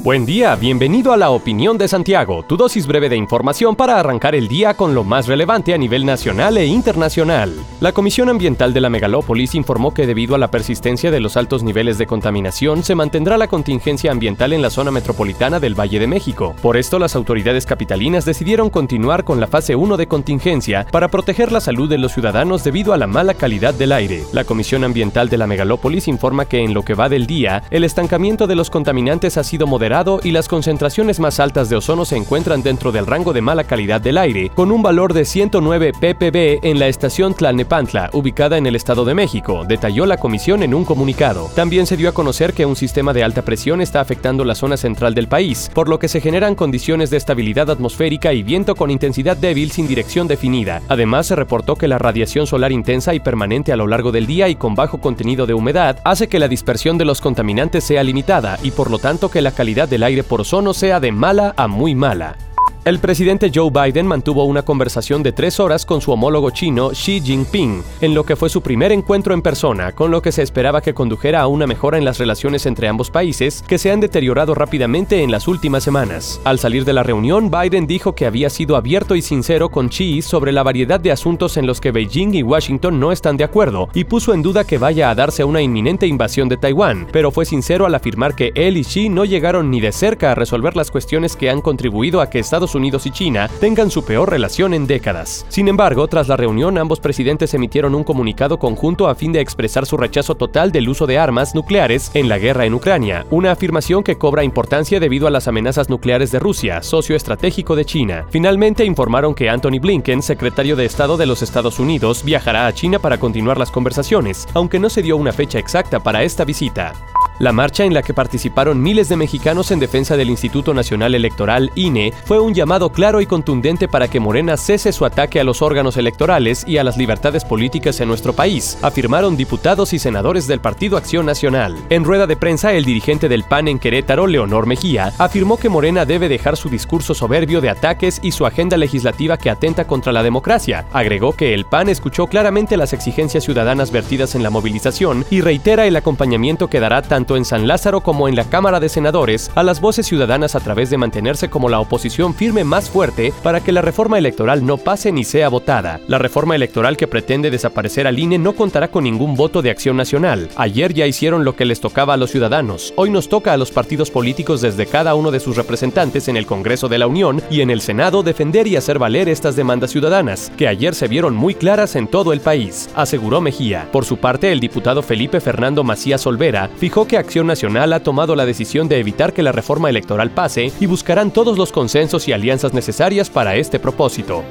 Buen día, bienvenido a la opinión de Santiago, tu dosis breve de información para arrancar el día con lo más relevante a nivel nacional e internacional. La Comisión Ambiental de la Megalópolis informó que debido a la persistencia de los altos niveles de contaminación se mantendrá la contingencia ambiental en la zona metropolitana del Valle de México. Por esto, las autoridades capitalinas decidieron continuar con la fase 1 de contingencia para proteger la salud de los ciudadanos debido a la mala calidad del aire. La Comisión Ambiental de la Megalópolis informa que en lo que va del día, el estancamiento de los contaminantes ha sido moderado y las concentraciones más altas de ozono se encuentran dentro del rango de mala calidad del aire, con un valor de 109 ppb en la estación Tlalnepantla, ubicada en el Estado de México, detalló la comisión en un comunicado. También se dio a conocer que un sistema de alta presión está afectando la zona central del país, por lo que se generan condiciones de estabilidad atmosférica y viento con intensidad débil sin dirección definida. Además, se reportó que la radiación solar intensa y permanente a lo largo del día y con bajo contenido de humedad hace que la dispersión de los contaminantes sea limitada y por lo tanto que la calidad del aire por ozono sea de mala a muy mala. El presidente Joe Biden mantuvo una conversación de tres horas con su homólogo chino Xi Jinping, en lo que fue su primer encuentro en persona, con lo que se esperaba que condujera a una mejora en las relaciones entre ambos países que se han deteriorado rápidamente en las últimas semanas. Al salir de la reunión, Biden dijo que había sido abierto y sincero con Xi sobre la variedad de asuntos en los que Beijing y Washington no están de acuerdo, y puso en duda que vaya a darse una inminente invasión de Taiwán, pero fue sincero al afirmar que él y Xi no llegaron ni de cerca a resolver las cuestiones que han contribuido a que Estados Unidos Unidos y China tengan su peor relación en décadas. Sin embargo, tras la reunión, ambos presidentes emitieron un comunicado conjunto a fin de expresar su rechazo total del uso de armas nucleares en la guerra en Ucrania, una afirmación que cobra importancia debido a las amenazas nucleares de Rusia, socio estratégico de China. Finalmente informaron que Anthony Blinken, secretario de Estado de los Estados Unidos, viajará a China para continuar las conversaciones, aunque no se dio una fecha exacta para esta visita. La marcha en la que participaron miles de mexicanos en defensa del Instituto Nacional Electoral INE fue un llamado claro y contundente para que Morena cese su ataque a los órganos electorales y a las libertades políticas en nuestro país, afirmaron diputados y senadores del Partido Acción Nacional. En rueda de prensa, el dirigente del PAN en Querétaro, Leonor Mejía, afirmó que Morena debe dejar su discurso soberbio de ataques y su agenda legislativa que atenta contra la democracia. Agregó que el PAN escuchó claramente las exigencias ciudadanas vertidas en la movilización y reitera el acompañamiento que dará tanto en San Lázaro como en la Cámara de Senadores a las voces ciudadanas a través de mantenerse como la oposición firme más fuerte para que la reforma electoral no pase ni sea votada. La reforma electoral que pretende desaparecer al INE no contará con ningún voto de acción nacional. Ayer ya hicieron lo que les tocaba a los ciudadanos. Hoy nos toca a los partidos políticos desde cada uno de sus representantes en el Congreso de la Unión y en el Senado defender y hacer valer estas demandas ciudadanas, que ayer se vieron muy claras en todo el país, aseguró Mejía. Por su parte, el diputado Felipe Fernando Macías Olvera fijó que Acción Nacional ha tomado la decisión de evitar que la reforma electoral pase y buscarán todos los consensos y alianzas necesarias para este propósito.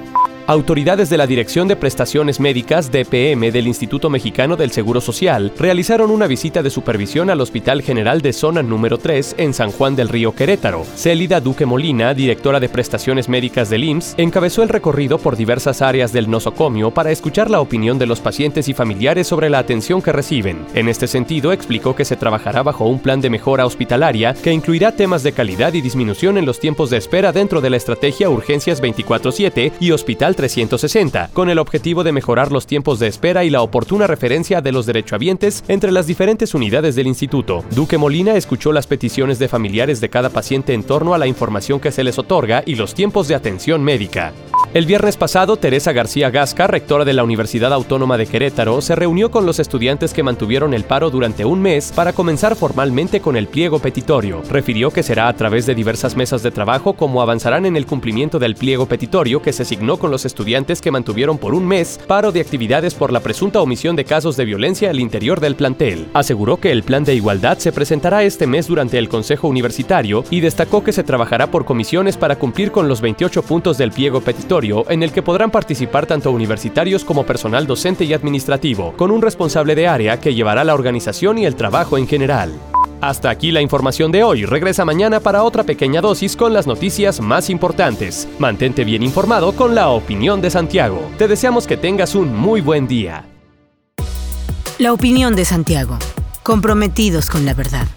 Autoridades de la Dirección de Prestaciones Médicas DPM del Instituto Mexicano del Seguro Social realizaron una visita de supervisión al Hospital General de Zona número 3 en San Juan del Río Querétaro. Célida Duque Molina, directora de Prestaciones Médicas del IMSS, encabezó el recorrido por diversas áreas del nosocomio para escuchar la opinión de los pacientes y familiares sobre la atención que reciben. En este sentido, explicó que se trabajará bajo un plan de mejora hospitalaria que incluirá temas de calidad y disminución en los tiempos de espera dentro de la estrategia Urgencias 24-7 y Hospital 360, con el objetivo de mejorar los tiempos de espera y la oportuna referencia de los derechohabientes entre las diferentes unidades del instituto. Duque Molina escuchó las peticiones de familiares de cada paciente en torno a la información que se les otorga y los tiempos de atención médica. El viernes pasado, Teresa García Gasca, rectora de la Universidad Autónoma de Querétaro, se reunió con los estudiantes que mantuvieron el paro durante un mes para comenzar formalmente con el pliego petitorio. Refirió que será a través de diversas mesas de trabajo como avanzarán en el cumplimiento del pliego petitorio que se signó con los estudiantes que mantuvieron por un mes paro de actividades por la presunta omisión de casos de violencia al interior del plantel. Aseguró que el plan de igualdad se presentará este mes durante el Consejo Universitario y destacó que se trabajará por comisiones para cumplir con los 28 puntos del pliego petitorio en el que podrán participar tanto universitarios como personal docente y administrativo, con un responsable de área que llevará la organización y el trabajo en general. Hasta aquí la información de hoy. Regresa mañana para otra pequeña dosis con las noticias más importantes. Mantente bien informado con la opinión de Santiago. Te deseamos que tengas un muy buen día. La opinión de Santiago comprometidos con la verdad.